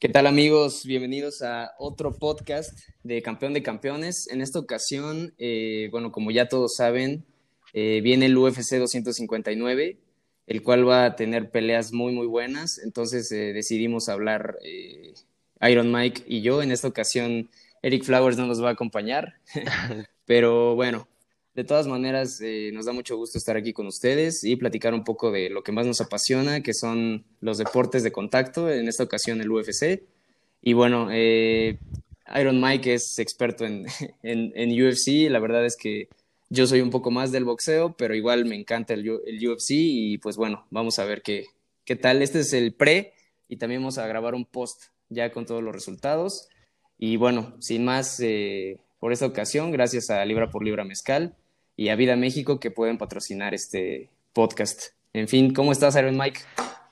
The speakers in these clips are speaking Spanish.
¿Qué tal amigos? Bienvenidos a otro podcast de Campeón de Campeones. En esta ocasión, eh, bueno, como ya todos saben, eh, viene el UFC 259, el cual va a tener peleas muy, muy buenas. Entonces eh, decidimos hablar Iron Mike y yo. En esta ocasión, Eric Flowers no nos va a acompañar. Pero bueno, de todas maneras, nos da mucho gusto estar aquí con ustedes y platicar un poco de lo que más nos apasiona, que son los deportes de contacto, en esta ocasión el UFC. Y bueno, eh, Iron Mike es experto en, en, UFC, la verdad es que yo soy un poco más del boxeo, pero igual me encanta el, el UFC y pues bueno, vamos a ver qué, qué tal. Este es el pre y también vamos a grabar un post ya con todos los resultados. Y bueno, sin más, eh, por esta ocasión, gracias a Libra por Libra Mezcal y a Vida México que pueden patrocinar este podcast. En fin, ¿cómo estás, Iron Mike?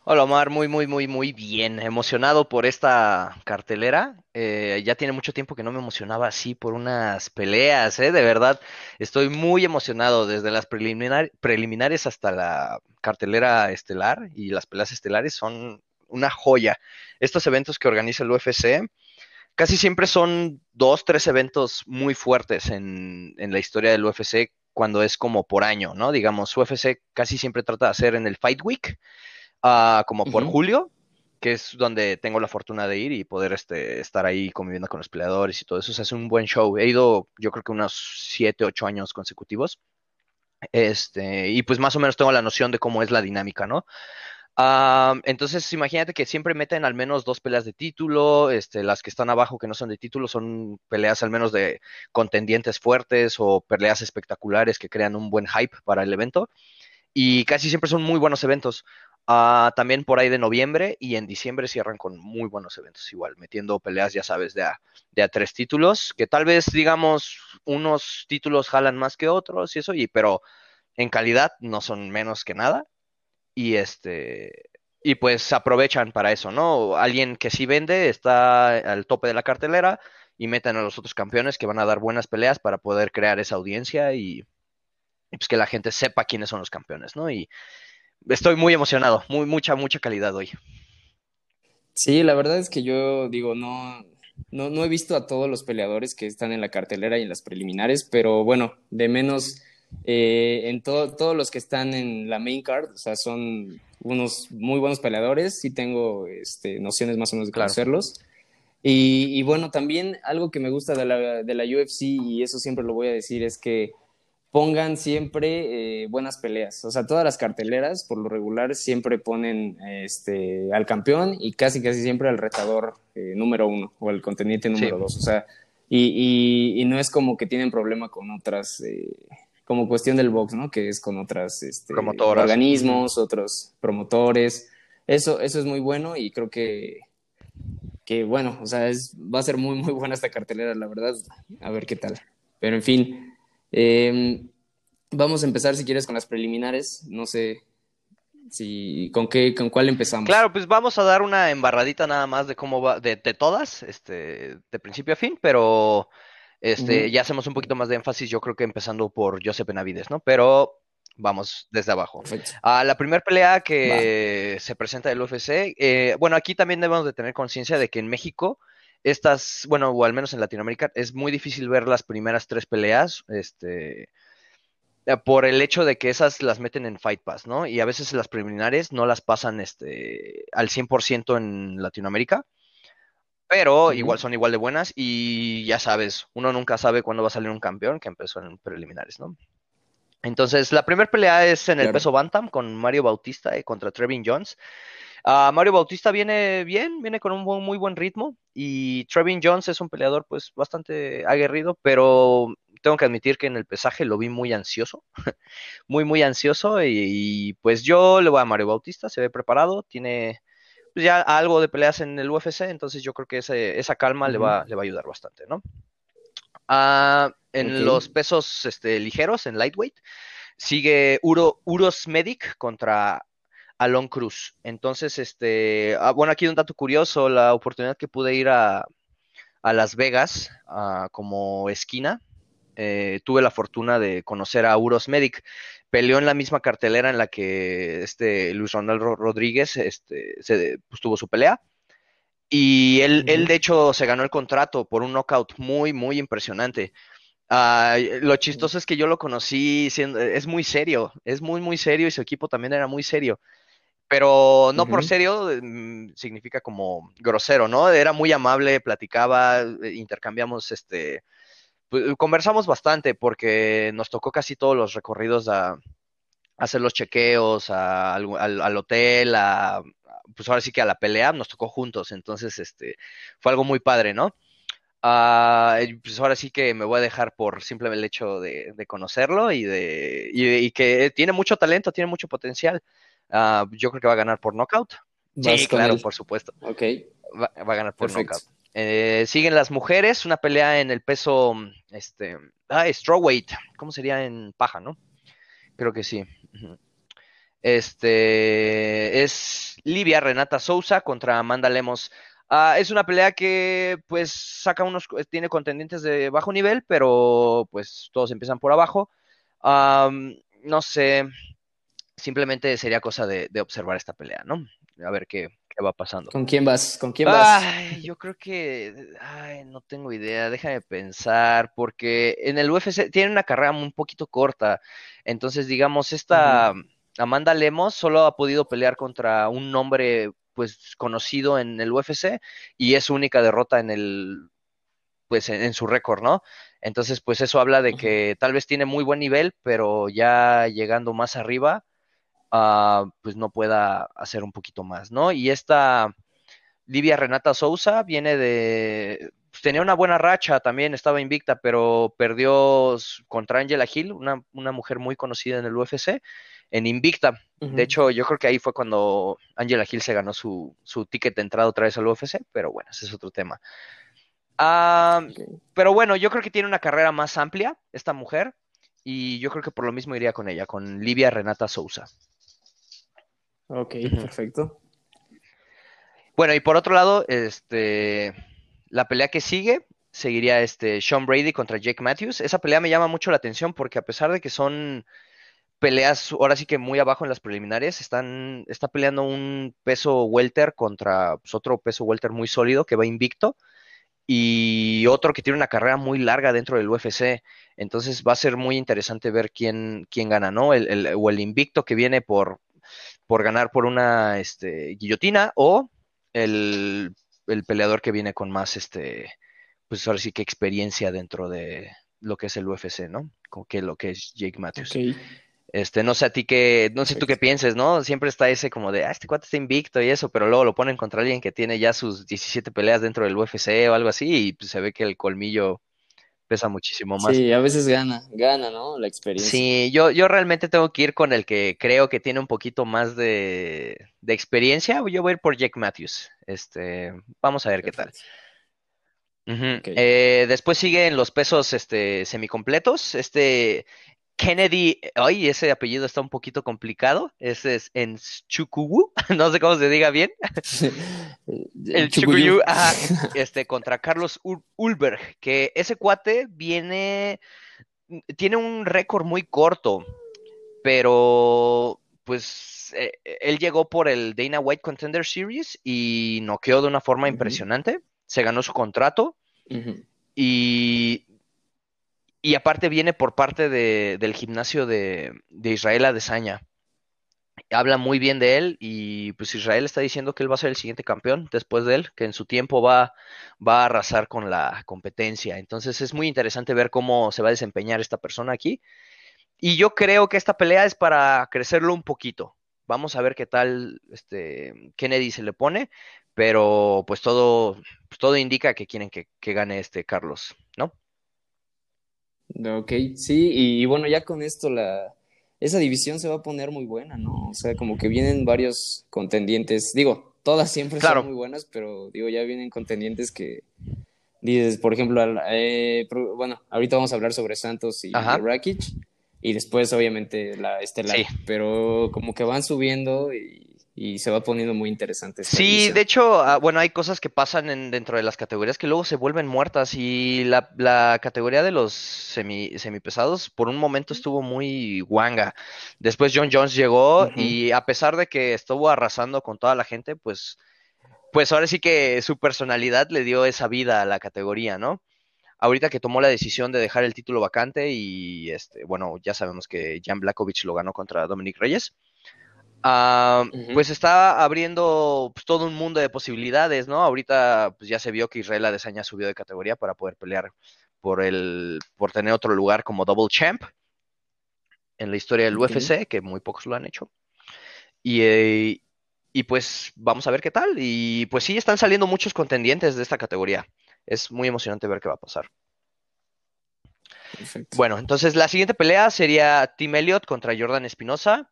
Hola Omar, muy, muy, muy, muy bien. Emocionado por esta cartelera. Eh, ya tiene mucho tiempo que no me emocionaba así por unas peleas, ¿eh? De verdad, estoy muy emocionado desde las preliminares hasta la cartelera estelar y las peleas estelares son una joya. Estos eventos que organiza el UFC casi siempre son dos, tres eventos muy fuertes en, en la historia del UFC cuando es como por año, ¿no? Digamos, UFC casi siempre trata de hacer en el Fight Week, uh, como por julio, que es donde tengo la fortuna de ir y poder este, estar ahí conviviendo con los peleadores y todo eso. O sea, es un buen show. He ido, yo creo que unos 7, 8 años consecutivos. Este, y pues más o menos tengo la noción de cómo es la dinámica, ¿no? Entonces, imagínate que siempre meten al menos dos peleas de título, este, las que están abajo que no son de título son peleas al menos de contendientes fuertes o peleas espectaculares que crean un buen hype para el evento. Y casi siempre son muy buenos eventos. Ah, también por ahí de noviembre y en diciembre cierran con muy buenos eventos igual, metiendo peleas, ya sabes, de a, de a tres títulos, que tal vez, digamos, unos títulos jalan más que otros y eso, y, pero en calidad no son menos que nada y este y pues aprovechan para eso, ¿no? Alguien que sí vende está al tope de la cartelera y meten a los otros campeones que van a dar buenas peleas para poder crear esa audiencia y, pues que la gente sepa quiénes son los campeones, ¿no? Y estoy muy emocionado, muy mucha mucha calidad hoy. Sí, la verdad es que yo digo, no, no, no he visto a todos los peleadores que están en la cartelera y en las preliminares, pero bueno, de menos eh, en todos los que están en la main card, o sea, son unos muy buenos peleadores, sí tengo este, nociones más o menos de conocerlos. Y, bueno, también algo que me gusta de la, de la, UFC, y eso siempre lo voy a decir, es que pongan siempre eh, buenas peleas. O sea, todas las carteleras, por lo regular, siempre ponen este, al campeón y casi, casi siempre al retador eh, número uno o al contendiente número dos. O sea, y, y, no es como que tienen problema con otras como cuestión del box, ¿no? Que es con otras este, organismos, otros promotores. Eso, eso es muy bueno y creo que, que bueno, o sea, es, va a ser muy, muy buena esta cartelera, la verdad. A ver qué tal. Pero en fin, em, vamos a empezar si quieres con las preliminares. No sé si con qué, con cuál empezamos. Claro, pues vamos a dar una embarradita nada más de cómo va, de, de todas, este, de principio a fin, pero este, Ya hacemos un poquito más de énfasis, yo creo que empezando por Josep Benavides, ¿no? Pero vamos desde abajo. A la primera pelea que se presenta del UFC, eh, bueno, aquí también debemos de tener conciencia de que en México, estas, bueno, o al menos en Latinoamérica, es muy difícil ver las primeras tres peleas, este, por el hecho de que esas las meten en Fight Pass, ¿no? Y a veces las preliminares no las pasan este, al 100% en Latinoamérica pero igual son igual de buenas y ya sabes, uno nunca sabe cuándo va a salir un campeón que empezó en preliminares, ¿no? Entonces, la primera pelea es en el peso Bantam con Mario Bautista y contra Trevin Jones. Ah, Mario Bautista viene bien, viene con un muy buen ritmo y Trevin Jones es un peleador pues bastante aguerrido, pero tengo que admitir que en el pesaje lo vi muy ansioso, muy muy ansioso y, y, pues yo le voy a Mario Bautista, se ve preparado, tiene ya algo de peleas en el UFC, entonces yo creo que esa calma le, va, le va a ayudar bastante, ¿no? Ah, en los pesos este, ligeros, en lightweight, sigue Uro, Uros Medic contra Alon Cruz. Entonces, este, ah, bueno, aquí un dato curioso, la oportunidad que pude ir a, Las Vegas ah, como esquina, eh, tuve la fortuna de conocer a Uros Medic peleó en la misma cartelera en la que este Luis Ronaldo Rodríguez este, se, pues, tuvo su pelea. Y él, él, de hecho, se ganó el contrato por un knockout muy, muy impresionante. Uh, lo chistoso es que yo lo conocí siendo, es muy serio, es muy, muy serio y su equipo también era muy serio. Pero no por serio mm, significa como grosero, ¿no? Era muy amable, platicaba, eh, intercambiamos este, conversamos bastante porque nos tocó casi todos los recorridos a, hacer los chequeos, al, hotel, a, pues ahora sí que a la pelea, nos tocó juntos, entonces este, fue algo muy padre, ¿no? Ah, pues ahora sí que me voy a dejar por simplemente el hecho de, conocerlo y de y, que tiene mucho talento, tiene mucho potencial. Ah, yo creo que va a ganar por knockout. Sí, claro, por supuesto. Ok. Va, a ganar por knockout. Eh, siguen las mujeres, una pelea en el peso, este, ah, strawweight, ¿cómo sería en paja, no? Creo que sí. Este es Livia Renata Sousa contra Amanda Lemos. Ah, es una pelea que pues saca unos, tiene contendientes de bajo nivel, pero pues todos empiezan por abajo. no sé, simplemente sería cosa de, observar esta pelea, ¿no? A ver qué, va pasando. ¿Con quién vas? ¿Con quién vas? yo creo que, ay, no tengo idea, déjame pensar, porque en el UFC tiene una carrera un poquito corta, entonces digamos, esta Amanda Lemos solo ha podido pelear contra un nombre pues conocido en el UFC y es su única derrota en el pues en, su récord, ¿no? Entonces, pues eso habla de que tal vez tiene muy buen nivel, pero ya llegando más arriba, Ah, pues no pueda hacer un poquito más, ¿no? Y esta Livia Renata Sousa viene de... Pues, tenía una buena racha, también estaba invicta, pero perdió contra Angela Hill, una, mujer muy conocida en el UFC, en invicta. De hecho, yo creo que ahí fue cuando Angela Hill se ganó su, su ticket de entrada otra vez al UFC, pero bueno, ese es otro tema. Ah, pero bueno, yo creo que tiene una carrera más amplia esta mujer y yo creo que por lo mismo iría con ella, con Livia Renata Sousa. Ok, perfecto. Bueno, y por otro lado, este, la pelea que sigue seguiría este Sean Brady contra Jake Matthews. Esa pelea me llama mucho la atención porque a pesar de que son peleas ahora sí que muy abajo en las preliminares, están, está peleando un peso welter contra pues, otro peso welter muy sólido que va invicto y otro que tiene una carrera muy larga dentro del UFC. Entonces va a ser muy interesante ver quién, quién gana, ¿no? El, o el invicto que viene por, por ganar por una este, guillotina o el, peleador que viene con más, este, pues ahora sí que experiencia dentro de lo que es el UFC, ¿no? Como que lo que es Jake Matthews. Este, no sé a ti qué, no sé tú qué pienses, ¿no? Siempre está ese como de, ah, este cuate está invicto y eso, pero luego lo ponen contra alguien que tiene ya sus 17 peleas dentro del UFC o algo así y pues, se ve que el colmillo pesa muchísimo más. Sí, a veces gana, gana, ¿no? La experiencia. Sí, yo, yo realmente tengo que ir con el que creo que tiene un poquito más de, experiencia. Yo voy a ir por Jack Matthews. Este, vamos a ver qué tal. Eh, después siguen los pesos este, semicompletos. Este, Kennedy, ay, ese apellido está un poquito complicado. Ese es en Chukuwu, no sé cómo se diga bien. el Chukuyu, este, contra Carlos Ulberg, que ese cuate viene, tiene un récord muy corto, pero pues eh, él llegó por el Dana White Contender Series y noqueó de una forma impresionante. Se ganó su contrato. Y y aparte viene por parte del gimnasio de, Israel Adesanya. Habla muy bien de él y pues Israel está diciendo que él va a ser el siguiente campeón después de él, que en su tiempo va, va a arrasar con la competencia. Entonces es muy interesante ver cómo se va a desempeñar esta persona aquí. Y yo creo que esta pelea es para crecerlo un poquito. Vamos a ver qué tal este Kennedy se le pone, pero pues todo, pues, todo indica que quieren que, que gane este Carlos, ¿no? Ok, sí, y, bueno, ya con esto la, esa división se va a poner muy buena, ¿no? O sea, como que vienen varios contendientes, digo, todas siempre son muy buenas, pero digo, ya vienen contendientes que dices, por ejemplo, eh, bueno, ahorita vamos a hablar sobre Santos y Rakic, y después obviamente la estelar, pero como que van subiendo y y se va poniendo muy interesante. Sí, de hecho, ah, bueno, hay cosas que pasan en, dentro de las categorías que luego se vuelven muertas y la, la categoría de los semi, semipesados por un momento estuvo muy guanga. Después John Jones llegó y a pesar de que estuvo arrasando con toda la gente, pues pues ahora sí que su personalidad le dio esa vida a la categoría, ¿no? Ahorita que tomó la decisión de dejar el título vacante y, este, bueno, ya sabemos que Jan Blakovic lo ganó contra Dominic Reyes. Ah, pues está abriendo pues, todo un mundo de posibilidades, ¿no? Ahorita pues, ya se vio que Israel Adesanya subió de categoría para poder pelear por el por tener otro lugar como double champ en la historia del UFC, que muy pocos lo han hecho. Y, eh, y pues vamos a ver qué tal. Y pues sí, están saliendo muchos contendientes de esta categoría. Es muy emocionante ver qué va a pasar. Bueno, entonces la siguiente pelea sería Tim Elliott contra Jordan Espinosa.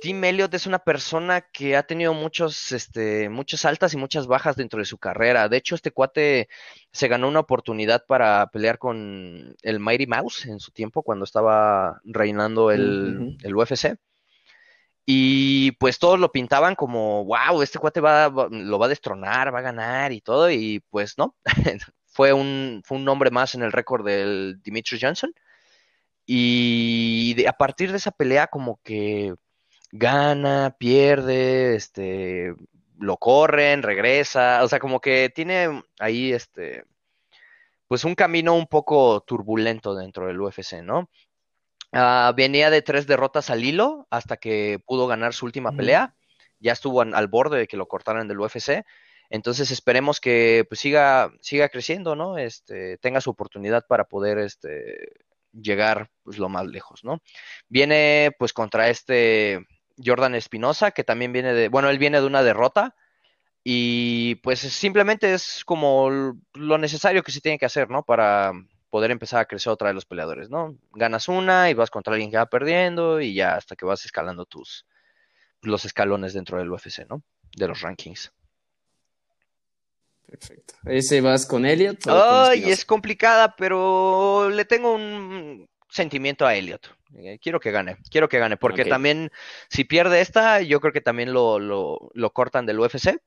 Tim Elliott es una persona que ha tenido muchos, este, muchas altas y muchas bajas dentro de su carrera. De hecho, este cuate se ganó una oportunidad para pelear con el Mighty Mouse en su tiempo, cuando estaba reinando el, el UFC. Y pues todos lo pintaban como, wow, este cuate va, lo va a destronar, va a ganar y todo, y pues no, fue un, fue un nombre más en el récord del Dimitri Johnson. Y a partir de esa pelea como que gana, pierde, este, lo corren, regresa, o sea, como que tiene ahí este, pues un camino un poco turbulento dentro del UFC, ¿no? Ah, venía de tres derrotas al hilo hasta que pudo ganar su última pelea. Ya estuvo al borde de que lo cortaran del UFC. Entonces esperemos que pues, siga, siga creciendo, ¿no? Este, tenga su oportunidad para poder este, llegar pues, lo más lejos, ¿no? Viene pues contra este Jordan Espinosa, que también viene de, bueno, él viene de una derrota y pues simplemente es como lo necesario que se tiene que hacer, ¿no? Para, poder empezar a crecer otra de los peleadores, ¿no? Ganas una y vas contra alguien que va perdiendo y ya hasta que vas escalando tus los escalones dentro del UFC, ¿no? De los rankings. Perfecto. ¿Ese vas con Elliot? Ay, es complicada, pero le tengo un sentimiento a Elliot. Eh, quiero que gane, quiero que gane, porque también si pierde esta, yo creo que también lo, lo, lo cortan del UFC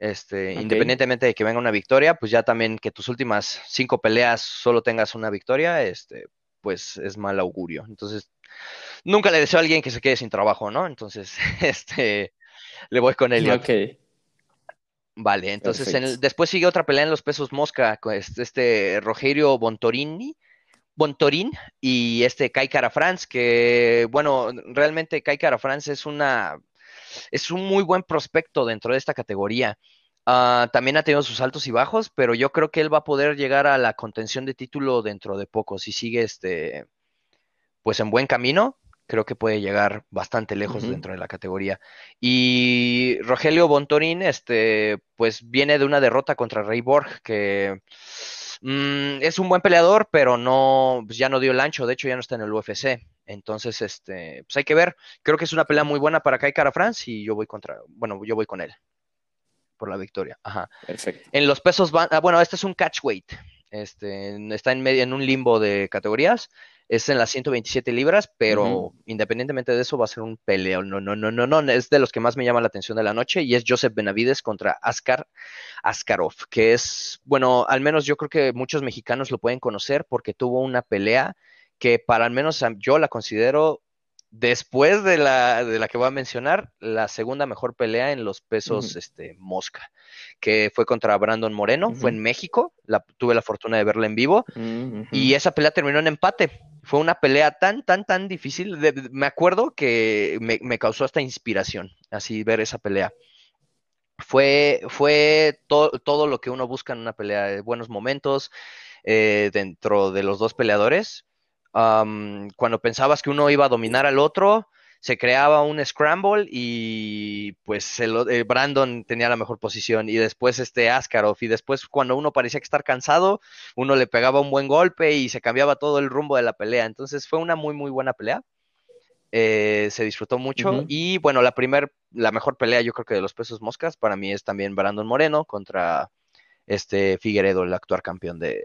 este, independientemente de que venga una victoria, pues ya también que tus últimas cinco peleas solo tengas una victoria, este, pues es mal augurio. Entonces, nunca le deseo a alguien que se quede sin trabajo, ¿no? Entonces, este, le voy con él. Ok. Vale, entonces después sigue otra pelea en los pesos mosca, este, este Rogerio Bontorini, Bontorín y este Kai Cara France, que bueno, realmente Kai Cara France es una es un muy buen prospecto dentro de esta categoría. Ah, también ha tenido sus altos y bajos, pero yo creo que él va a poder llegar a la contención de título dentro de poco. Si sigue este, pues en buen camino, creo que puede llegar bastante lejos dentro de la categoría. Y Rogelio Bontorín, este, pues viene de una derrota contra Ray Borg, que mm, es un buen peleador, pero no, pues ya no dio el ancho, de hecho ya no está en el UFC. Entonces, este, pues hay que ver. Creo que es una pelea muy buena para Kai Cara France y yo voy contra, bueno, yo voy con él por la victoria. Ajá. Perfecto. En los pesos van, ah, bueno, este es un catch weight. Este, está en medio, en un limbo de categorías. Es en las 127 libras, pero independientemente de eso va a ser un peleo. No, no, no, no, no. Es de los que más me llama la atención de la noche y es Joseph Benavides contra Askar Askarov, que es, bueno, al menos yo creo que muchos mexicanos lo pueden conocer porque tuvo una pelea que para al menos yo la considero, después de la, de la que voy a mencionar, la segunda mejor pelea en los pesos este, mosca, que fue contra Brandon Moreno, fue en México, la, tuve la fortuna de verla en vivo, y esa pelea terminó en empate. Fue una pelea tan, tan, tan difícil. me acuerdo que me, causó hasta inspiración, así ver esa pelea fue, fue todo lo que uno busca en una pelea, buenos momentos eh, dentro de los dos peleadores cuando pensabas que uno iba a dominar al otro, se creaba un scramble y pues el, eh, Brandon tenía la mejor posición y después este Askarov y después cuando uno parecía que estar cansado, uno le pegaba un buen golpe y se cambiaba todo el rumbo de la pelea. Entonces fue una muy muy buena pelea. Eh, se disfrutó mucho y bueno, la primer, la mejor pelea yo creo que de los pesos moscas para mí es también Brandon Moreno contra este Figueredo, el actual campeón de,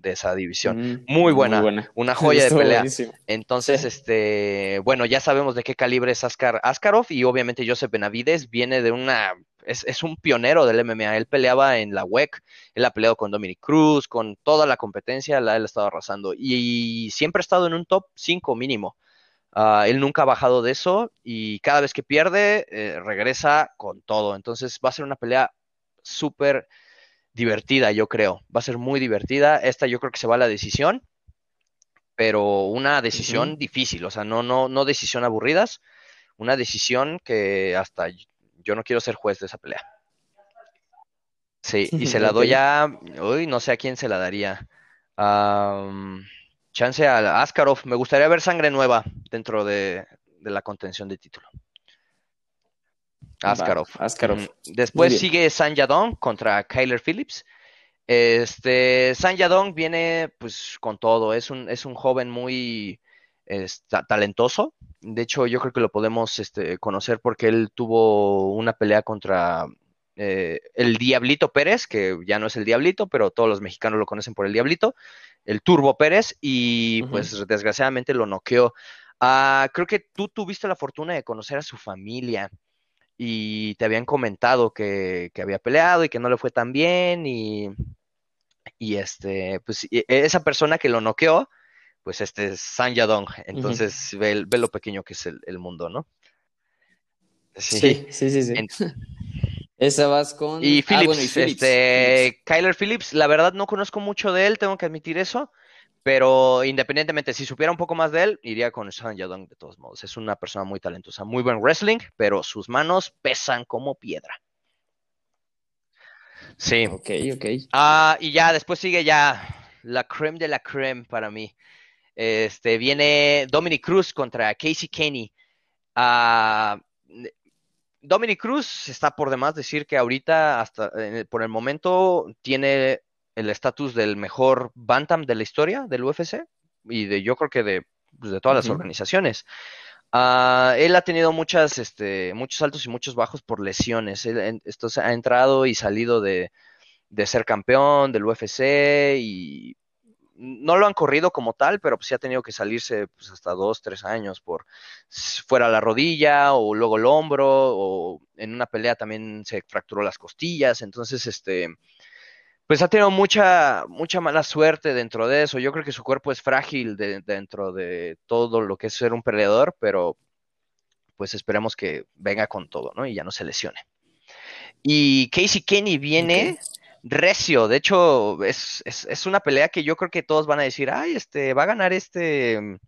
de esa división. Mm, muy, buena, una joya de pelea. Entonces, este, bueno, ya sabemos de qué calibre es Askar Askarov y obviamente Joseph Benavides viene de una es, un pionero del MMA. Él peleaba en la WEC, él ha peleado con Dominic Cruz, con toda la competencia, la, él ha estado arrasando y, siempre ha estado en un top 5 mínimo. Ah, él nunca ha bajado de eso y cada vez que pierde, eh, regresa con todo. Entonces va a ser una pelea súper divertida, yo creo. Va a ser muy divertida. Esta yo creo que se va a la decisión, pero una decisión difícil, o sea, no, no, no decisión aburridas, una decisión que hasta yo no quiero ser juez de esa pelea. Sí, y se la doy a, uy, no sé a quién se la daría. chance a Askarov. Me gustaría ver sangre nueva dentro de, la contención de título. Askarov. Askarov. Después sigue San Yadong contra Kyler Phillips. Este, San Yadong viene pues con todo. Es un, es un joven muy talentoso. De hecho, yo creo que lo podemos este, conocer porque él tuvo una pelea contra eh, el Diablito Pérez, que ya no es el Diablito, pero todos los mexicanos lo conocen por el Diablito, el Turbo Pérez, y pues desgraciadamente lo noqueó. Ah, creo que tú tuviste la fortuna de conocer a su familia y te habían comentado que, había peleado y que no le fue tan bien y, y este, pues esa persona que lo noqueó, pues este es San Yadong, entonces ve, lo pequeño que es el, mundo, ¿no? Sí, sí, sí, sí. Esa vas con... Y ah, Phillips, este, Kyler Phillips, la verdad no conozco mucho de él, tengo que admitir eso, pero independientemente, si supiera un poco más de él, iría con San Yadong de todos modos. Es una persona muy talentosa, muy buen wrestling, pero sus manos pesan como piedra. Sí. Ok, ok. Ah, y ya después sigue ya la creme de la creme para mí. Este, viene Dominic Cruz contra Casey Kenny. Uh, Dominic Cruz está por demás decir que ahorita, hasta eh, por el momento, tiene el estatus del mejor Bantam de la historia del UFC y de yo creo que de, pues, de todas las organizaciones. Ah, él ha tenido muchas, este, muchos altos y muchos bajos por lesiones. Él, esto ha entrado y salido de, de ser campeón del UFC y no lo han corrido como tal, pero pues sí ha tenido que salirse pues, hasta dos, tres años por fuera la rodilla o luego el hombro o en una pelea también se fracturó las costillas, entonces este pues ha tenido mucha mucha mala suerte dentro de eso. Yo creo que su cuerpo es frágil dentro de todo lo que es ser un peleador, pero pues esperemos que venga con todo, ¿no? Y ya no se lesione. Y Casey Kenny viene recio. De hecho, es, una pelea que yo creo que todos van a decir, ay, este, va a ganar este mm,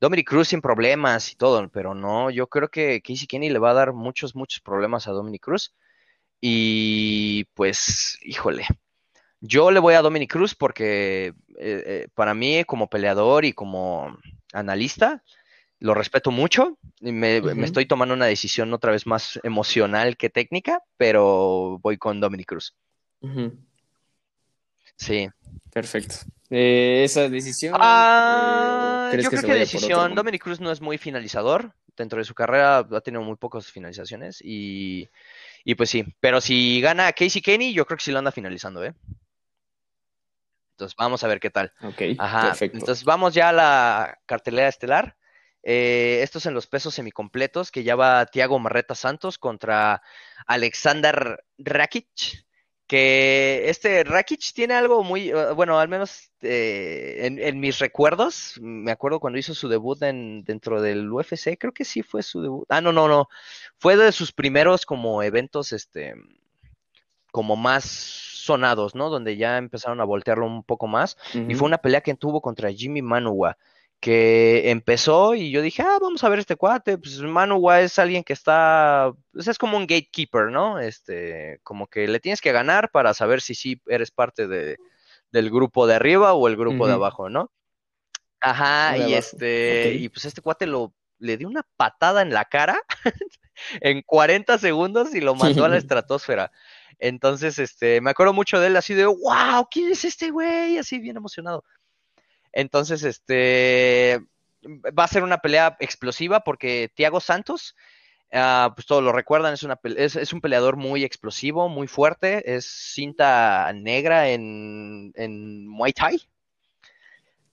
Dominic Cruz sin problemas y todo, pero no, yo creo que Casey Kenny le va a dar muchos, muchos problemas a Dominic Cruz. Y pues, híjole, yo le voy a Dominic Cruz porque eh, eh, para mí como peleador y como analista, lo respeto mucho. Y me, estoy tomando una decisión otra vez más emocional que técnica, pero voy con Dominic Cruz. Sí. Perfecto. Eh, esa decisión. Ah, yo creo que, decisión. Dominic Cruz no es muy finalizador. Dentro de su carrera ha tenido muy pocas finalizaciones. Y, pues sí. Pero si gana Casey Kenny, yo creo que sí lo anda finalizando, ¿eh? Entonces vamos a ver qué tal. Ok, perfecto. Entonces vamos ya a la cartelera estelar. Eh, estos en los pesos semicompletos, que ya va Tiago Marreta Santos contra Alexander Rakic que este Rakic tiene algo muy, eh, bueno, al menos eh, en, mis recuerdos, me acuerdo cuando hizo su debut en, dentro del UFC, creo que sí fue su debut. Ah, no, no, no, fue de sus primeros como eventos, este, como más sonados, ¿no? Donde ya empezaron a voltearlo un poco más. Y fue una pelea que tuvo contra Jimmy Manuwa que empezó y yo dije, ah, vamos a ver este cuate, pues Manua es alguien que está, pues es como un gatekeeper, ¿no? Este, como que le tienes que ganar para saber si sí eres parte de, del grupo de arriba o el grupo de abajo, ¿no? Ajá, y este, y pues este cuate lo, le dio una patada en la cara en 40 segundos y lo mandó a la estratosfera. Entonces, este, me acuerdo mucho de él así de, wow, ¿quién es este güey? Así bien emocionado. Entonces, este va a ser una pelea explosiva porque Thiago Santos, ah, pues todos lo recuerdan, es, una, es, un peleador muy explosivo, muy fuerte, es cinta negra en, en Muay Thai.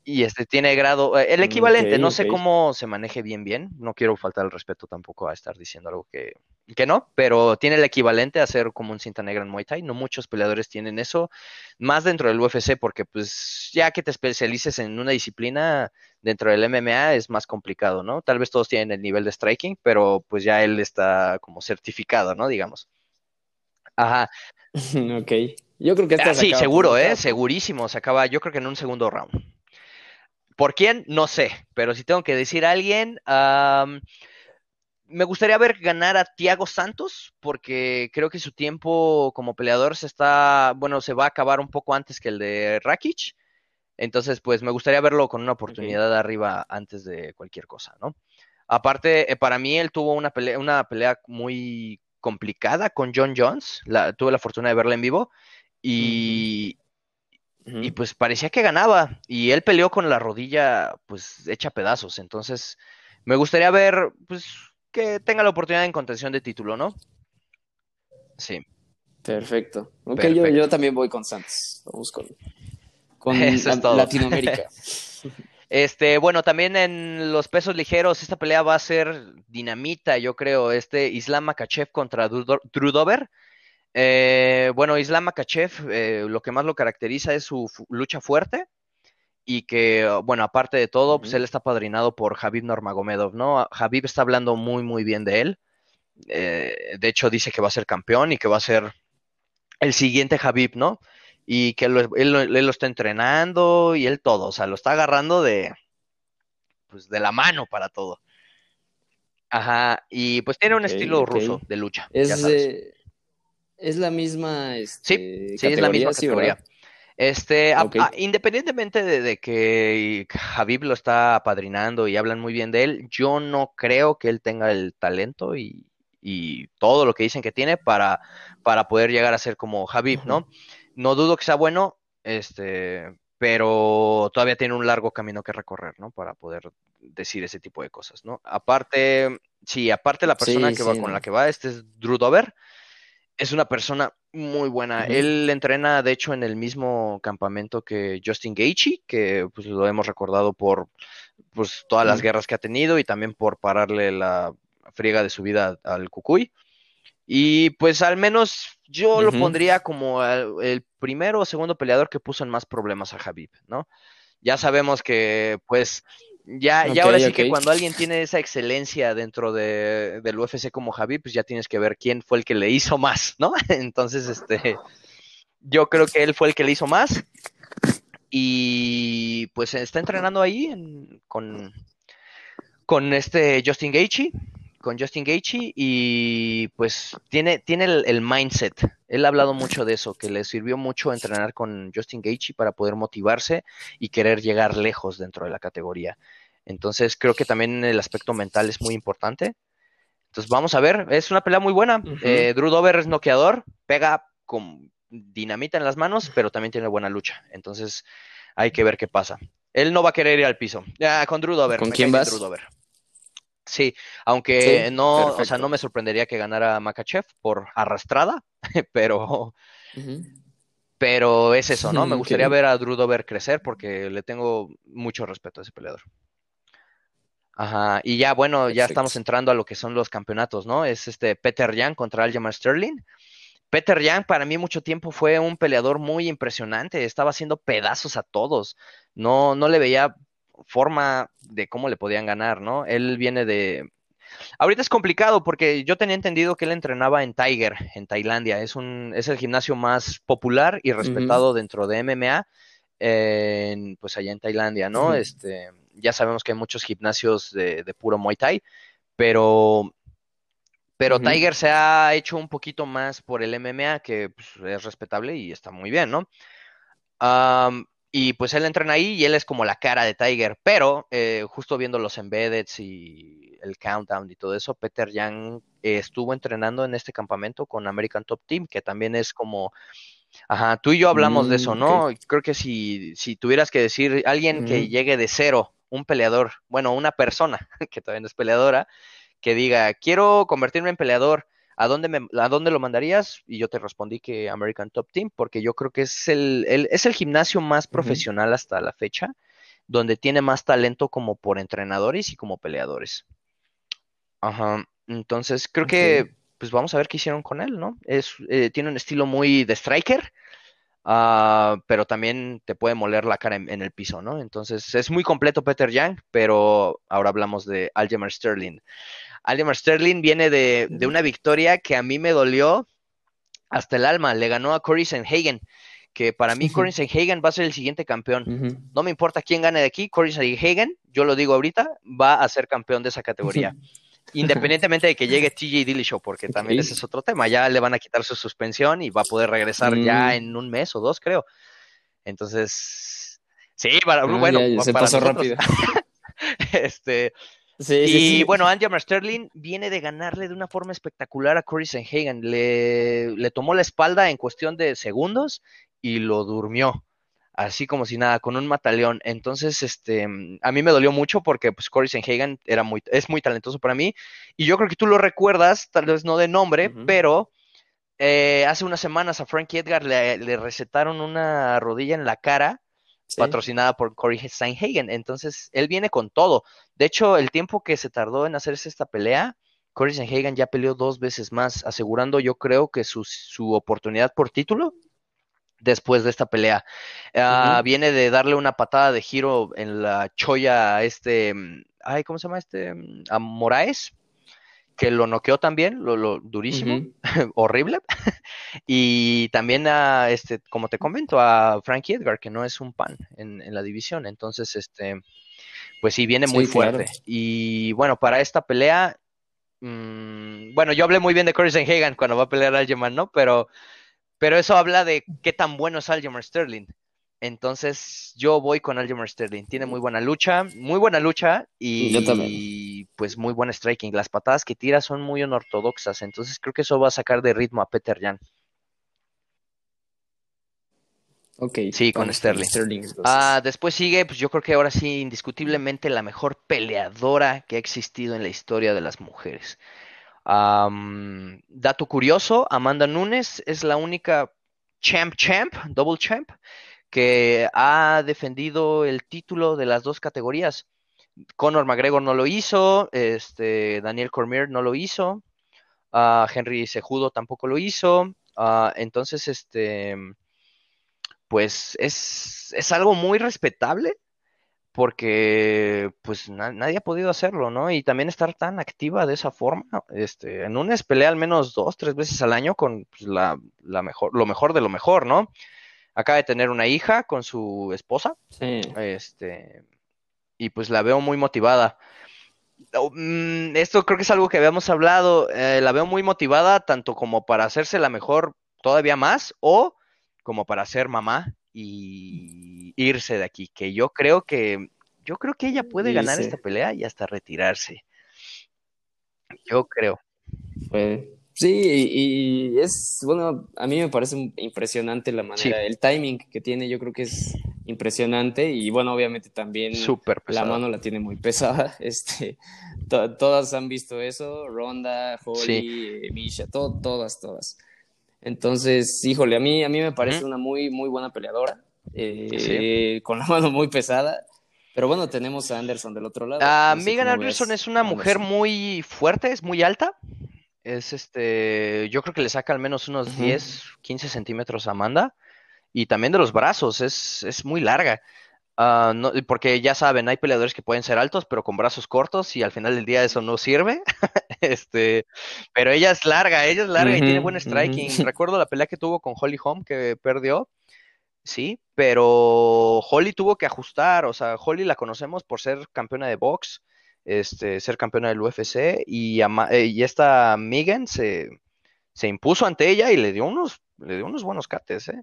Y este tiene grado, eh, el equivalente, no sé cómo se maneje bien bien, no quiero faltar el respeto tampoco a estar diciendo algo que, que no, pero tiene el equivalente a ser como un cinta negra en Muay Thai, no muchos peleadores tienen eso, más dentro del UFC porque pues ya que te especialices en una disciplina dentro del MMA es más complicado, ¿no? Tal vez todos tienen el nivel de striking, pero pues ya él está como certificado, ¿no? Digamos. Ajá. ok. Yo creo que ah, Sí, seguro, ¿eh? Segurísimo. Se acaba, yo creo que en un segundo round. ¿Por quién? No sé. Pero si tengo que decir a alguien, me gustaría ver ganar a Thiago Santos, porque creo que su tiempo como peleador se está, bueno, se va a acabar un poco antes que el de Rakic. Entonces, pues me gustaría verlo con una oportunidad arriba antes de cualquier cosa, ¿no? Aparte, eh, para mí él tuvo una pelea, una pelea muy complicada con John Jones. La, tuve la fortuna de verla en vivo y, y pues parecía que ganaba. Y él peleó con la rodilla pues hecha pedazos. Entonces me gustaría ver pues que tenga la oportunidad en contención de título, ¿no? Sí. Perfecto. Ok, Yo, también voy con Santos. Vamos con, con Latinoamérica. Este, bueno, también en los pesos ligeros, esta pelea va a ser dinamita, yo creo. Este Islam Makachev contra Drudover. Eh, bueno, Islam Makachev, eh, lo que más lo caracteriza es su lucha fuerte y que, bueno, aparte de todo, pues él está padrinado por Javib Normagomedov, ¿no? Javib está hablando muy, muy bien de él. Eh, de hecho, dice que va a ser campeón y que va a ser el siguiente Javib, ¿no? y que él, lo está entrenando y él todo, o sea, lo está agarrando de, pues, de la mano para todo. Ajá, y pues tiene un estilo ruso de lucha. Es, es la misma. Este, sí, sí, es la misma categoría. Este, independientemente de, que Javib lo está apadrinando y hablan muy bien de él, yo no creo que él tenga el talento y, y todo lo que dicen que tiene para, para poder llegar a ser como Javib, ¿no? No dudo que sea bueno, este, pero todavía tiene un largo camino que recorrer, ¿no? Para poder decir ese tipo de cosas, ¿no? Aparte, sí, aparte la persona que va con la que va, este es Drew Dover, es una persona muy buena. Él entrena, de hecho, en el mismo campamento que Justin Gaethje, que pues lo hemos recordado por pues todas las guerras que ha tenido y también por pararle la friega de su vida al Cucuy. Y pues al menos yo lo pondría como el, primero o segundo peleador que puso en más problemas a Javib, ¿no? Ya sabemos que pues ya, ya ahora sí que cuando alguien tiene esa excelencia dentro de, del UFC como Javib, pues ya tienes que ver quién fue el que le hizo más, ¿no? Entonces, este, yo creo que él fue el que le hizo más y pues está entrenando ahí con, con este Justin Gaethje con Justin Gaethje y pues tiene, tiene el, mindset. Él ha hablado mucho de eso, que le sirvió mucho entrenar con Justin Gaethje para poder motivarse y querer llegar lejos dentro de la categoría. Entonces creo que también el aspecto mental es muy importante. Entonces vamos a ver, es una pelea muy buena. Eh, Drew Dover es noqueador, pega con dinamita en las manos, pero también tiene buena lucha. Entonces hay que ver qué pasa. Él no va a querer ir al piso. Ya, con Drew Dover. ¿Con quién vas? Sí, aunque no, o sea, no me sorprendería que ganara Makachev por arrastrada, pero, pero es eso, ¿no? Me gustaría ver a Drew Dover crecer porque le tengo mucho respeto a ese peleador. Ajá, y ya, bueno, ya estamos entrando a lo que son los campeonatos, ¿no? Es este Peter Young contra Aljamain Sterling. Peter Young para mí mucho tiempo fue un peleador muy impresionante, estaba haciendo pedazos a todos. No, no le veía forma de cómo le podían ganar, ¿no? Él viene de... Ahorita es complicado porque yo tenía entendido que él entrenaba en Tiger, en Tailandia. Es, un, es el gimnasio más popular y respetado dentro de MMA, pues allá en Tailandia, ¿no? Este, ya sabemos que hay muchos gimnasios de, puro Muay Thai, pero pero Tiger se ha hecho un poquito más por el MMA, que pues, es respetable y está muy bien, ¿no? Y pues él entrena ahí y él es como la cara de Tiger, pero eh, justo viendo los embeddeds y el countdown y todo eso, Peter Young estuvo entrenando en este campamento con American Top Team, que también es como, ajá, tú y yo hablamos de eso, mm, ¿no? Creo que si, si tuvieras que decir alguien que llegue de cero, un peleador, bueno, una persona que también es peleadora, que diga, quiero convertirme en peleador, ¿a dónde, me, ¿a dónde lo mandarías? Y yo te respondí que American Top Team, porque yo creo que es el, es el gimnasio más profesional hasta la fecha donde tiene más talento como por entrenadores y como peleadores. Ajá. Entonces, creo que, pues vamos a ver qué hicieron con él, ¿no? Es, eh, tiene un estilo muy de striker, uh, pero también te puede moler la cara en, en, el piso, ¿no? Entonces, es muy completo Peter Young, pero ahora hablamos de Aljamain Sterling. Aljamain Sterling viene de, de, una victoria que a mí me dolió hasta el alma. Le ganó a Corey Sanhagen que para mí Corey Sanhagen va a ser el siguiente campeón. Uh -huh. No me importa quién gane de aquí, Corey Sanhagen, yo lo digo ahorita, va a ser campeón de esa categoría. Independientemente de que llegue TJ Dillashaw, porque también ese es otro tema. Ya le van a quitar su suspensión y va a poder regresar mm. ya en un mes o dos, creo. Entonces, sí, para, ah, bueno, ya, ya, se pasó nosotros. rápido. este, Sí, y sí, sí. bueno, Anjamar Sterling viene de ganarle de una forma espectacular a Corey Sanhagen. Le, le tomó la espalda en cuestión de segundos y lo durmió. Así como si nada, con un mataleón. Entonces, este, a mí me dolió mucho porque pues Corey Sanhagen era muy, es muy talentoso para mí. Y yo creo que tú lo recuerdas, tal vez no de nombre, uh -huh. pero eh, hace unas semanas a Frankie Edgar le, le recetaron una rodilla en la cara Sí. patrocinada por Corey Steinhagen. Entonces, él viene con todo. De hecho, el tiempo que se tardó en hacerse esta pelea, Corey Steinhagen ya peleó dos veces más, asegurando yo creo que su, su oportunidad por título después de esta pelea. Uh, uh -huh. Viene de darle una patada de giro en la choya a este, ay, ¿cómo se llama este? A Moraes, que lo noqueó también, lo, lo durísimo, uh -huh. horrible. y también a, este, como te comento, a Frankie Edgar, que no es un pan en, en la división. Entonces, este, pues sí, viene muy sí, fuerte. Claro. Y bueno, para esta pelea, mmm, bueno, yo hablé muy bien de Corey Sanhagen cuando va a pelear a Algeman, ¿no? Pero, pero eso habla de qué tan bueno es Aljamain Sterling. Entonces, yo voy con Aljamain Sterling. Tiene muy buena lucha, muy buena lucha y, y, pues muy buen striking. Las patadas que tira son muy unortodoxas. Entonces, creo que eso va a sacar de ritmo a Peter Jan. Ok. Sí, con, con Sterling. Sterling ah, después sigue, pues yo creo que ahora sí, indiscutiblemente la mejor peleadora que ha existido en la historia de las mujeres. Um, dato curioso, Amanda Nunes es la única champ champ, double champ, que ha defendido el título de las dos categorías. Conor McGregor no lo hizo, este, Daniel Cormier no lo hizo, uh, Henry Sejudo tampoco lo hizo, uh, entonces, este, pues es, es algo muy respetable porque pues na nadie ha podido hacerlo, ¿no? Y también estar tan activa de esa forma, este, en un pelea al menos dos, tres veces al año con pues, la, mejor, lo mejor de lo mejor, ¿no? Acaba de tener una hija con su esposa, sí. este, y pues la veo muy motivada. Mm, esto creo que es algo que habíamos hablado, eh, la veo muy motivada tanto como para hacerse la mejor todavía más o como para ser mamá y irse de aquí, que yo creo que yo creo que ella puede ganar esta pelea y hasta retirarse. Yo creo. Pues, sí, y, es, bueno, a mí me parece impresionante la manera, sí. el timing que tiene, yo creo que es impresionante y bueno, obviamente también la mano la tiene muy pesada, este, to todas han visto eso, Ronda, Holly, sí. Misha, to todas, todas. Entonces, híjole, a mí, a mí me parece una muy, muy buena peleadora, eh, sí. con la mano muy pesada. Pero bueno, tenemos a Anderson del otro lado. Uh, no sé Megan Anderson ves. es una mujer muy fuerte, es muy alta. Es este, yo creo que le saca al menos unos uh -huh. 10, 15 centímetros a Amanda. Y también de los brazos, es, es muy larga. Uh, no, porque ya saben, hay peleadores que pueden ser altos, pero con brazos cortos, y al final del día eso no sirve. este, pero ella es larga, ella es larga uh -huh, y tiene buen striking. Uh -huh. Recuerdo la pelea que tuvo con Holly Holm que perdió. Sí, pero Holly tuvo que ajustar, o sea, Holly la conocemos por ser campeona de box, este, ser campeona del UFC, y, eh, y esta Megan se, se impuso ante ella y le dio unos, le dio unos buenos cates, ¿eh?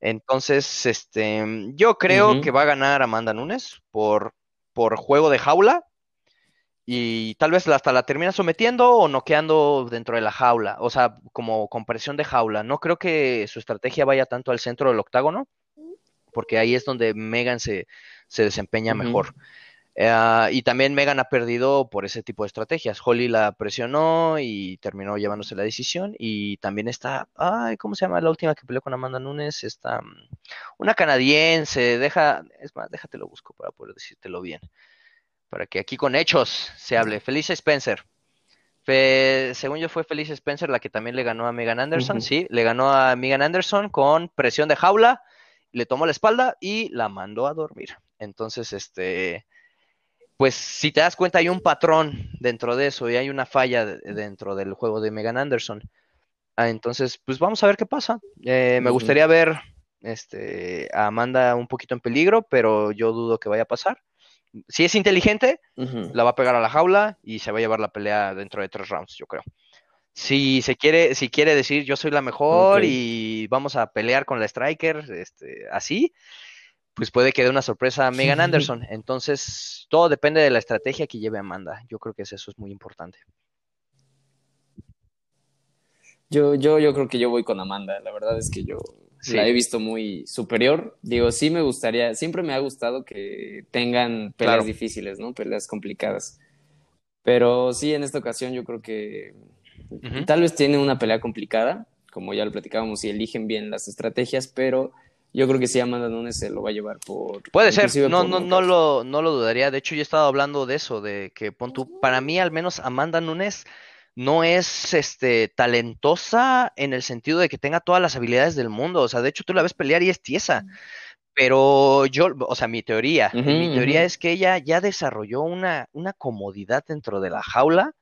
Entonces, este, yo creo uh -huh. que va a ganar Amanda Nunes por, por juego de jaula y tal vez hasta la termina sometiendo o noqueando dentro de la jaula, o sea, como con presión de jaula. No creo que su estrategia vaya tanto al centro del octágono, porque ahí es donde Megan se, se desempeña uh -huh. Eh, y también Megan ha perdido por ese tipo de estrategias. Holly la presionó y terminó llevándose la decisión. Y también está, ay, ¿cómo se llama la última que peleó con Amanda Nunes? Está mm, una canadiense, deja, es más, déjate lo busco para poder decírtelo bien. Para que aquí con hechos se hable. Felicia Spencer. según yo fue Felicia Spencer la que también le ganó a Megan Anderson, sí, le ganó a Megan Anderson con presión de jaula, le tomó la espalda y la mandó a dormir. Entonces, este, pues si te das cuenta hay un patrón dentro de eso y hay una falla dentro del juego de Megan Anderson. Ah, entonces, pues vamos a ver qué pasa. Eh, me gustaría ver este, a Amanda un poquito en peligro, pero yo dudo que vaya a pasar. Si es inteligente, la va a pegar a la jaula y se va a llevar la pelea dentro de tres rounds, yo creo. Si se quiere, si quiere decir yo soy la mejor y vamos a pelear con la striker, este, así, pues puede que dé una sorpresa a Megan Anderson. Entonces, todo depende de la estrategia que lleve Amanda. Yo creo que eso es muy importante. Yo, yo, yo creo que yo voy con Amanda. La verdad es que yo la he visto muy superior. Digo, sí me gustaría, siempre me ha gustado que tengan peleas difíciles, ¿no? Peleas complicadas. Pero sí, en esta ocasión yo creo que tal vez tiene una pelea complicada, como ya lo platicábamos, y eligen bien las estrategias, pero yo creo que sí, Amanda Nunes se lo va a llevar por. Puede ser, no, no, no, lo, no lo dudaría. De hecho, yo he estado hablando de eso, de que pon para mí, al menos, Amanda Nunes no es este talentosa en el sentido de que tenga todas las habilidades del mundo. O sea, de hecho, tú la ves pelear y es tiesa. Pero yo, o sea, mi teoría, mi teoría es que ella ya desarrolló una, una comodidad dentro de la jaula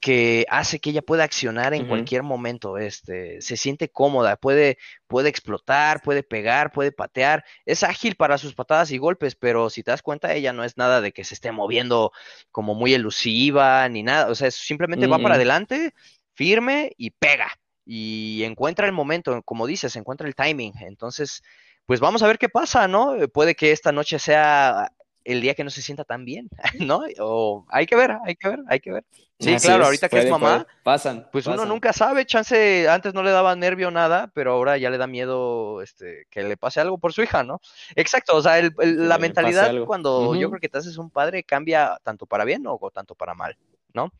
que hace que ella pueda accionar en cualquier momento, este, se siente cómoda, puede, puede explotar, puede pegar, puede patear, es ágil para sus patadas y golpes, pero si te das cuenta, ella no es nada de que se esté moviendo como muy elusiva ni nada, o sea, simplemente va para adelante, firme y pega, y encuentra el momento, como dices, encuentra el timing, entonces, pues vamos a ver qué pasa, ¿no? Puede que esta noche sea el día que no se sienta tan bien, ¿no? O hay que ver, hay que ver, hay que ver. Sí, claro, ahorita que es mamá, pasan, pues uno nunca sabe, chance, antes no le daba nervio nada, pero ahora ya le da miedo este, que le pase algo por su hija, ¿no? Exacto, o sea, la mentalidad cuando yo creo que te haces un padre cambia tanto para bien o tanto para mal, ¿no?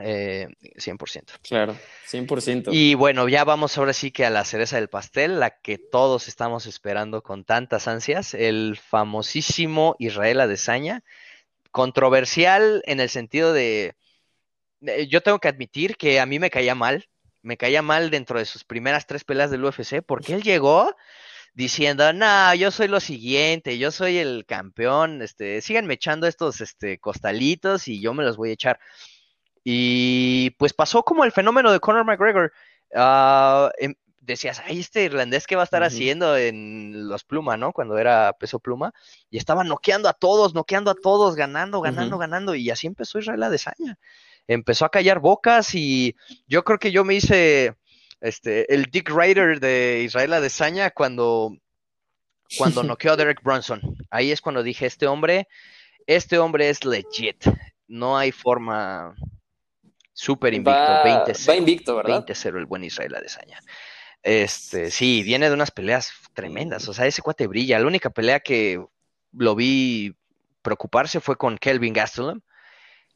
Eh, 100%. Claro, 100%. Y bueno, ya vamos ahora sí que a la cereza del pastel, la que todos estamos esperando con tantas ansias, el famosísimo Israel Adesanya, controversial en el sentido de, yo tengo que admitir que a mí me caía mal, me caía mal dentro de sus primeras tres peleas del UFC, porque él llegó diciendo, no, yo soy lo siguiente, yo soy el campeón, este, síganme echando estos este, costalitos y yo me los voy a echar. Y pues pasó como el fenómeno de Conor McGregor. Uh, decías, ay, este irlandés que va a estar haciendo en los Pluma, ¿no? Cuando era peso pluma. Y estaba noqueando a todos, noqueando a todos, ganando, ganando, ganando. Y así empezó Israel Adesanya. Empezó a callar bocas y yo creo que yo me hice este, el Dick Ryder de Israel Adesanya cuando, cuando noqueó a Derek Brunson. Ahí es cuando dije, este hombre, este hombre es legit. No hay forma Súper invicto, 20-0. Va invicto, ¿verdad? 20-0 el buen Israel Adesanya. Este, sí, viene de unas peleas tremendas. O sea, ese cuate brilla. La única pelea que lo vi preocuparse fue con Kelvin Gastelum.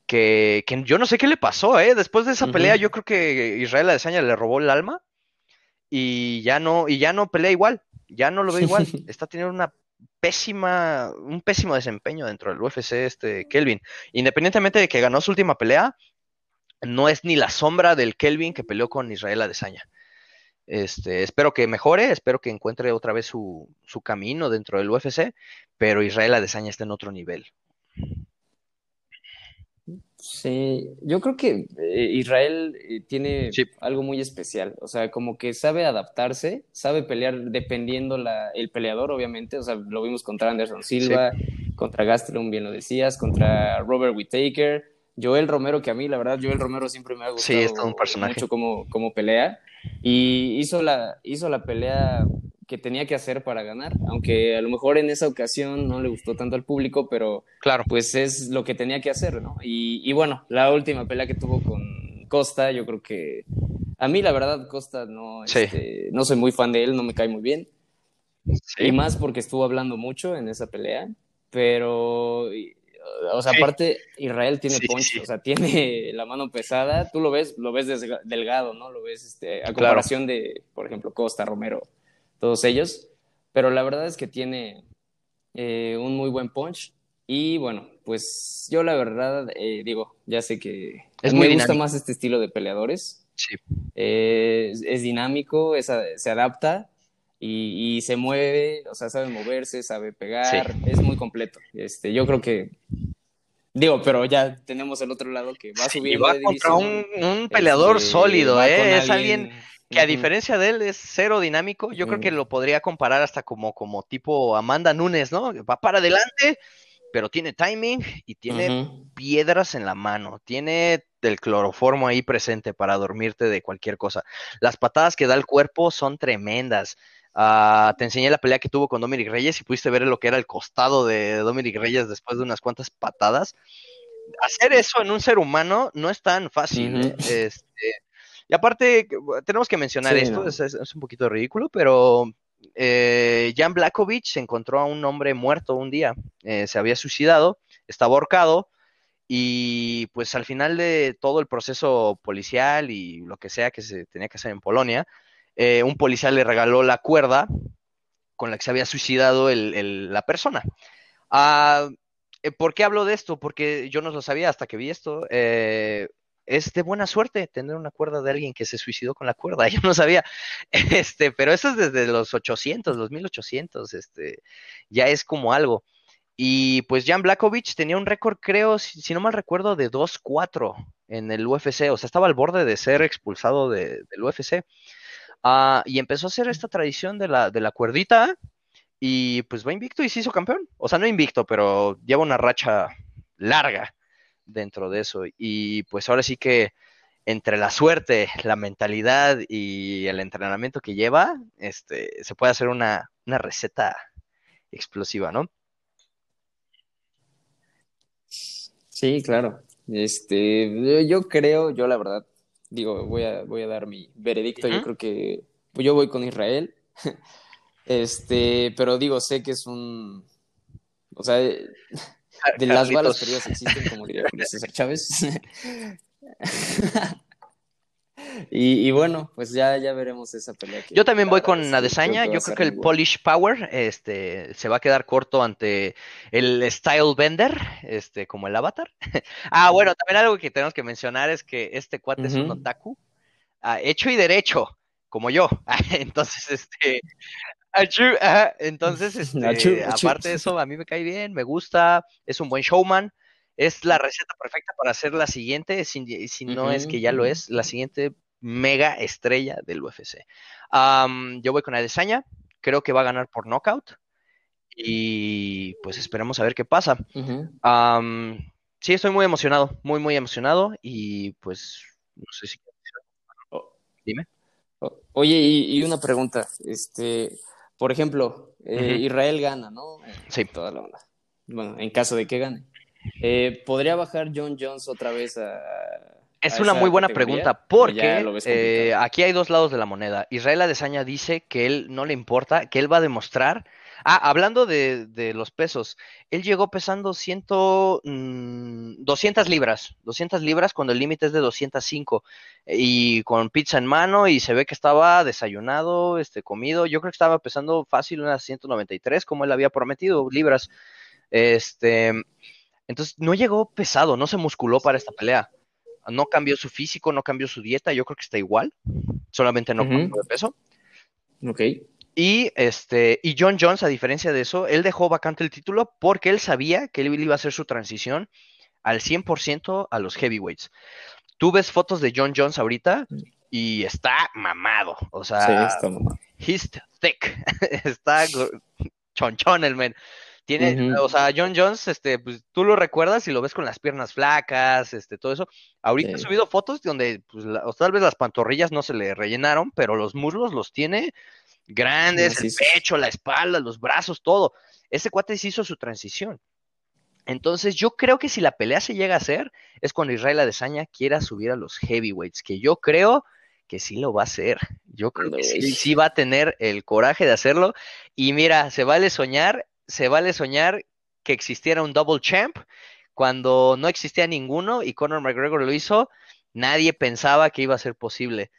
Que, que yo no sé qué le pasó, ¿eh? Después de esa pelea, yo creo que Israel Adesanya le robó el alma. Y ya no, y ya no pelea igual. Ya no lo ve igual. Está teniendo una pésima, un pésimo desempeño dentro del UFC, este Kelvin. Independientemente de que ganó su última pelea, no es ni la sombra del Kelvin que peleó con Israel Adesanya. Este, espero que mejore, espero que encuentre otra vez su, camino dentro del UFC, pero Israel Adesanya está en otro nivel. Sí, yo creo que eh, Israel eh, tiene algo muy especial, o sea, como que sabe adaptarse, sabe pelear dependiendo la, el peleador, obviamente, o sea, lo vimos contra Anderson Silva, contra Gastelum, bien lo decías, contra Robert Whittaker, Joel Romero, que a mí, la verdad, Joel Romero siempre me ha gustado mucho como, como pelea. Y hizo la, hizo la pelea que tenía que hacer para ganar, aunque a lo mejor en esa ocasión no le gustó tanto al público, pero claro. pues es lo que tenía que hacer, ¿no? Y, bueno, la última pelea que tuvo con Costa, yo creo que a mí la verdad Costa no, este, no soy muy fan de él, no me cae muy bien. Y más porque estuvo hablando mucho en esa pelea. pero, o sea, aparte, Israel tiene punch, o sea, tiene la mano pesada, tú lo ves, lo ves delgado, ¿no? Lo ves este, a comparación de, por ejemplo, Costa, Romero, todos ellos, pero la verdad es que tiene eh, un muy buen punch. Y bueno, pues yo la verdad eh, digo, ya sé que es me gusta más este estilo de peleadores. Sí. Eh, es, dinámico, se adapta y, se mueve, o sea, sabe moverse, sabe pegar, es muy completo. Este, yo creo que Digo, pero ya tenemos el otro lado que va subiendo. Y va contra un, peleador este, sólido, ¿eh? Es alguien que a diferencia de él es cero dinámico. Yo creo que lo podría comparar hasta como, como tipo Amanda Nunes, ¿no? Va para adelante, pero tiene timing y tiene piedras en la mano, tiene el cloroformo ahí presente para dormirte de cualquier cosa. Las patadas que da el cuerpo son tremendas. Ah, te enseñé la pelea que tuvo con Dominic Reyes y pudiste ver lo que era el costado de Dominic Reyes después de unas cuantas patadas. Hacer eso en un ser humano no es tan fácil. ¿eh? este, y aparte, tenemos que mencionar esto, es, un poquito ridículo, pero eh, Jan Blakovic se encontró a un hombre muerto un día, eh, se había suicidado, estaba ahorcado y pues al final de todo el proceso policial y lo que sea que se tenía que hacer en Polonia, eh, un policía le regaló la cuerda con la que se había suicidado la persona. Ah, ¿Por qué hablo de esto? Porque yo no lo sabía hasta que vi esto es de buena suerte tener una cuerda de alguien que se suicidó con la cuerda. Yo no sabía, este, pero eso es desde los 800, los 1800, este, ya es como algo. Y pues Jan Blakovic tenía un récord, creo, si, no mal recuerdo, de 2-4 en el UFC, o sea, estaba al borde de ser expulsado del UFC. Ah, y empezó a hacer esta tradición de la, de la cuerdita y pues va invicto y se hizo campeón. O sea, no invicto, pero lleva una racha larga dentro de eso. Y pues ahora sí que entre la suerte, la mentalidad y el entrenamiento que lleva, este, se puede hacer una, receta explosiva, ¿no? Sí, claro. Este, yo creo, yo la verdad, digo, voy a, voy a dar mi veredicto. Yo creo que yo voy con Israel. Este, pero digo, sé que es un, o sea, de las balas perdidas existen, como diría César Chávez. y, bueno, pues ya, ya veremos esa pelea. yo también voy con Adesanya. Yo creo que el Polish Power este, se va a quedar corto ante el Style Bender, este, como el Avatar. ah, bueno, también algo que tenemos que mencionar es que este cuate es un otaku, ah, hecho y derecho, como yo. Entonces, este, entonces, este, aparte de eso, a mí me cae bien, me gusta, es un buen showman, es la receta perfecta para hacer la siguiente, si, si no es que ya lo es, la siguiente mega estrella del UFC. yo voy con Adesanya, creo que va a ganar por knockout y pues esperemos a ver qué pasa. sí, estoy muy emocionado, muy, muy emocionado y pues no sé si... Oh. Dime. Oye, y, y una pregunta, este, por ejemplo, eh, Israel gana, ¿no? Sí. Toda la onda. Bueno, en caso de que gane. Eh, ¿Podría bajar John Jones otra vez a... Es una muy buena pregunta porque eh, aquí hay dos lados de la moneda. Israel Adesanya dice que él no le importa, que él va a demostrar Ah, hablando de, los pesos, él llegó pesando ciento, 200 mm, libras, 200 libras cuando el límite es de 205 y con pizza en mano y se ve que estaba desayunado, este, comido, yo creo que estaba pesando fácil unas 193 como él había prometido, libras. Este, entonces no llegó pesado, no se musculó para esta pelea. No cambió su físico, no cambió su dieta, yo creo que está igual, solamente no cambió de peso. Ok. Y, este, y John Jones, a diferencia de eso, él dejó vacante el título porque él sabía que él iba a hacer su transición al 100% a los heavyweights. Tú ves fotos de John Jones ahorita y está mamado. O sea, sí, está mamado. he's thick. está chonchón el men. Tiene, o sea, John Jones, este, pues tú lo recuerdas y lo ves con las piernas flacas, este, todo eso. Ahorita ha subido fotos donde, pues, tal vez las pantorrillas no se le rellenaron, pero los muslos los tiene grandes, el pecho, la espalda, los brazos, todo. Ese cuate se hizo su transición. Entonces, yo creo que si la pelea se llega a hacer, es cuando Israel Adesanya quiera subir a los heavyweights, que yo creo que sí lo va a hacer. Yo creo que sí, sí, va a tener el coraje de hacerlo. Y mira, se vale soñar, se vale soñar que existiera un double champ cuando no existía ninguno y Conor McGregor lo hizo, nadie pensaba que iba a ser posible.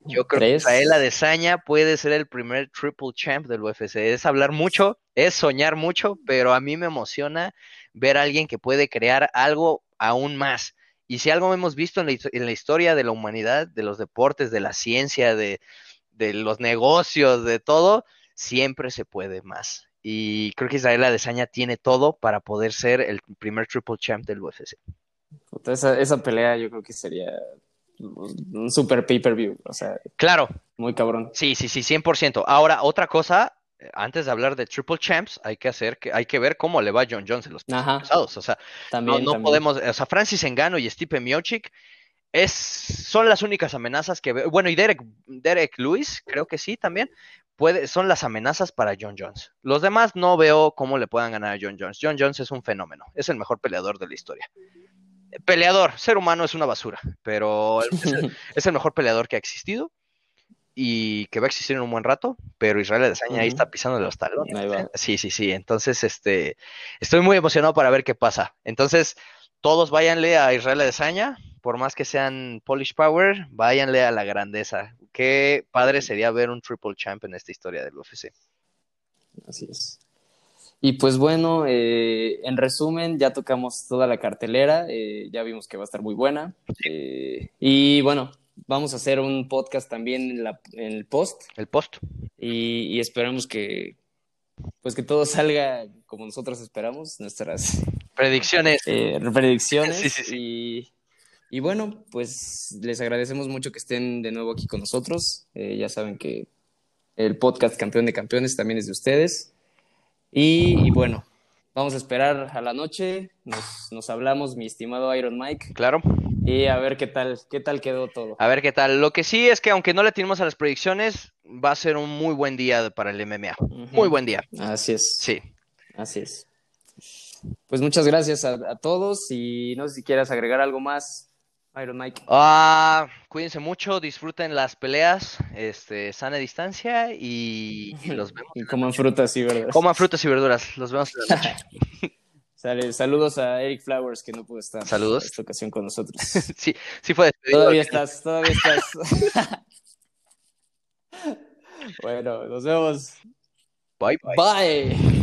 Yo creo que Israel Adesanya puede ser el primer triple champ del UFC. Es hablar mucho, es soñar mucho, pero a mí me emociona ver a alguien que puede crear algo aún más. Y si algo hemos visto en la, historia de la humanidad, de los deportes, de la ciencia, de, los negocios, de todo, siempre se puede más. Y creo que Israel Adesanya tiene todo para poder ser el primer triple champ del UFC. Esa, esa pelea yo creo que sería un super pay-per-view, o sea. Claro. Muy cabrón. Sí, sí, sí, 100%. Ahora, otra cosa, antes de hablar de Triple Champs, hay que hacer que hay que ver cómo le va a John Jones en los pasados. O sea, también, no, podemos, o sea, Francis Engano y Stipe Miocic es, son las únicas amenazas que bueno, y Derek, Derek Lewis, creo que sí también, puede, son las amenazas para John Jones. Los demás no veo cómo le puedan ganar a John Jones. John Jones es un fenómeno, es el mejor peleador de la historia peleador, ser humano es una basura, pero es el, mejor peleador que ha existido y que va a existir en un buen rato, pero Israel Adesanya ahí está pisando los talones. ¿eh? Sí, sí, sí. Entonces, este, estoy muy emocionado para ver qué pasa. Entonces, todos váyanle a Israel Adesanya, por más que sean Polish Power, váyanle a la grandeza. Qué padre sería ver un triple champ en esta historia del UFC. Así es. Y pues bueno, eh, en resumen, ya tocamos toda la cartelera, eh, ya vimos que va a estar muy buena. Eh, y bueno, vamos a hacer un podcast también en, la, en el post. El post. Y, esperamos que, pues que todo salga como nosotros esperamos, nuestras predicciones. predicciones. Sí, sí, sí. Y, y, bueno, pues les agradecemos mucho que estén de nuevo aquí con nosotros. ya saben que el podcast Campeón de Campeones también es de ustedes. Y, bueno, vamos a esperar a la noche, nos, hablamos, mi estimado Iron Mike. Claro. Y a ver qué tal, qué tal quedó todo. A ver qué tal. Lo que sí es que aunque no le tenemos a las predicciones, va a ser un muy buen día para el MMA. Muy buen día. Así es. Sí. Así es. Pues muchas gracias a, a todos y no sé si quieras agregar algo más. Iron Mike. Ah, cuídense mucho, disfruten las peleas, este, sana distancia y, los vemos. Y coman frutas y verduras. Coman frutas y verduras, los vemos en la noche. saludos a Eric Flowers que no pudo estar saludos. en esta ocasión con nosotros. sí, sí fue despedido. Todavía estás, todavía estás. bueno, nos vemos. Bye. Bye. bye.